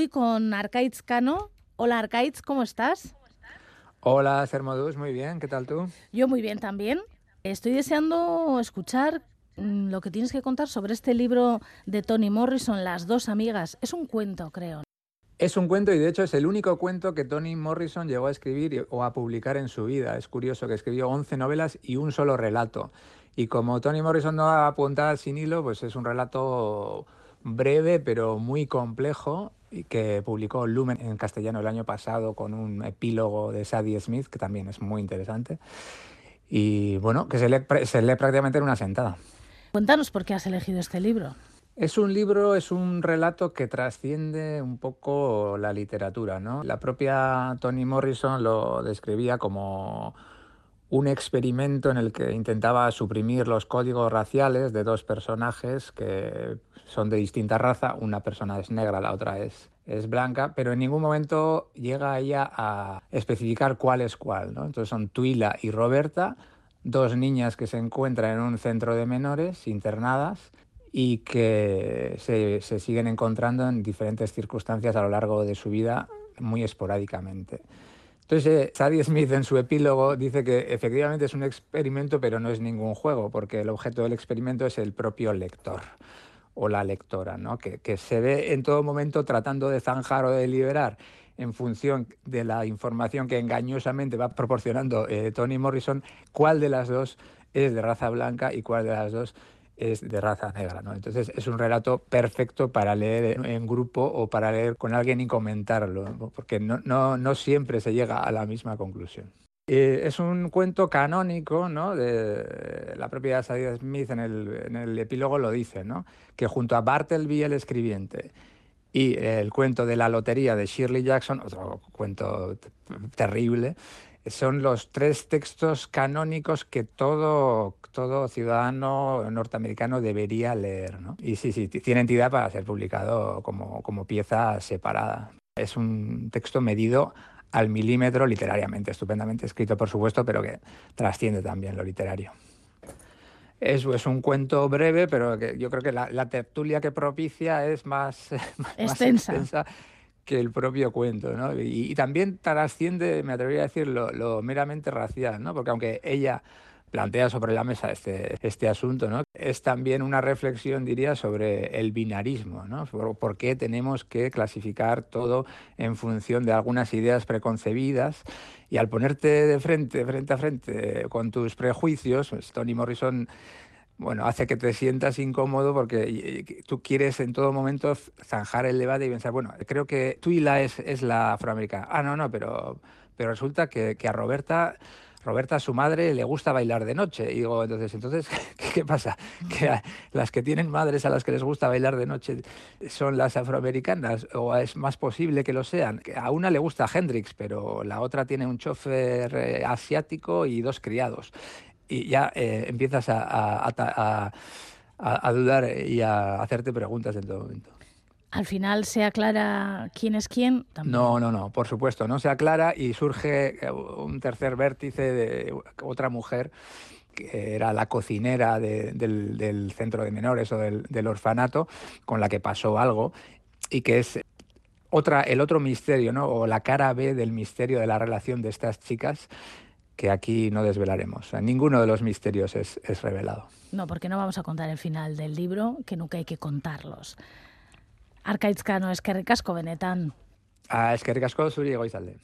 hoy con Arcaiz Cano. Hola Arcaiz, ¿cómo estás? Hola Sermodus, muy bien, ¿qué tal tú? Yo muy bien también. Estoy deseando escuchar mm, lo que tienes que contar sobre este libro de Toni Morrison, Las dos amigas. Es un cuento, creo. Es un cuento y de hecho es el único cuento que Toni Morrison llegó a escribir o a publicar en su vida. Es curioso que escribió 11 novelas y un solo relato. Y como Toni Morrison no apunta sin hilo, pues es un relato breve pero muy complejo que publicó Lumen en castellano el año pasado con un epílogo de Sadie Smith, que también es muy interesante. Y bueno, que se lee, se lee prácticamente en una sentada. Cuéntanos por qué has elegido este libro. Es un libro, es un relato que trasciende un poco la literatura, ¿no? La propia Toni Morrison lo describía como un experimento en el que intentaba suprimir los códigos raciales de dos personajes que son de distinta raza, una persona es negra, la otra es, es blanca, pero en ningún momento llega ella a especificar cuál es cuál. ¿no? Entonces son Tuila y Roberta, dos niñas que se encuentran en un centro de menores internadas y que se, se siguen encontrando en diferentes circunstancias a lo largo de su vida muy esporádicamente. Entonces, eh, Sadie Smith en su epílogo dice que efectivamente es un experimento, pero no es ningún juego, porque el objeto del experimento es el propio lector o la lectora, ¿no? que, se ve en todo momento tratando de zanjar o de liberar en función de la información que engañosamente va proporcionando eh, Toni Morrison, cuál de las dos es de raza blanca y cuál de las dos es de raza negra. ¿no? Entonces es un relato perfecto para leer en grupo o para leer con alguien y comentarlo, porque no, no, no siempre se llega a la misma conclusión. Es un cuento canónico, ¿no? La propia Sadie Smith en el, en el epílogo lo dice, ¿no? Que junto a Bartleby el escribiente y el cuento de la lotería de Shirley Jackson, otro cuento terrible, son los tres textos canónicos que todo, todo ciudadano norteamericano debería leer. ¿no? Y sí, sí, tiene entidad para ser publicado como, como pieza separada. Es un texto medido al milímetro literariamente, estupendamente escrito por supuesto, pero que trasciende también lo literario. Es, es un cuento breve, pero que yo creo que la, la tertulia que propicia es más, más extensa. Que el propio cuento, ¿no? Y, y, también trasciende, me atrevería a decir, lo, lo, meramente racial, ¿no? Porque aunque ella plantea sobre la mesa este, este asunto, ¿no? Es también una reflexión, diría, sobre el binarismo, ¿no? Por, qué tenemos que clasificar todo en función de algunas ideas preconcebidas y al ponerte de frente, frente a frente con tus prejuicios, pues Toni Morrison bueno, hace que te sientas incómodo porque tú quieres en todo momento zanjar el debate y pensar, bueno, creo que Tuila es, es la afroamericana. Ah, no, no, pero, pero resulta que, que a Roberta Roberta, su madre, le gusta bailar de noche. Y digo, entonces, entonces ¿qué, pasa? Que las que tienen madres a las que les gusta bailar de noche son las afroamericanas, o es más posible que lo sean. A una le gusta Hendrix, pero la otra tiene un chofer eh, asiático y dos criados. Y ya eh, empiezas a, a dudar y a hacerte preguntas en todo momento al final se aclara quién es quién. También. No, no, no, por supuesto, no se aclara y surge eh, un tercer vértice de otra mujer que era la cocinera de, del, del, centro de menores o del, del, orfanato, con la que pasó algo y que es otra, el otro misterio, ¿no? o la cara B del misterio de la relación de estas chicas que aquí no desvelaremos. O sea, ninguno de los misterios es, es revelado. No, porque no vamos a contar el final del libro, que nunca hay que contarlos. Arkaitzkano eskerrik asko benetan. Ah, eskerrik asko zuri egoizalde.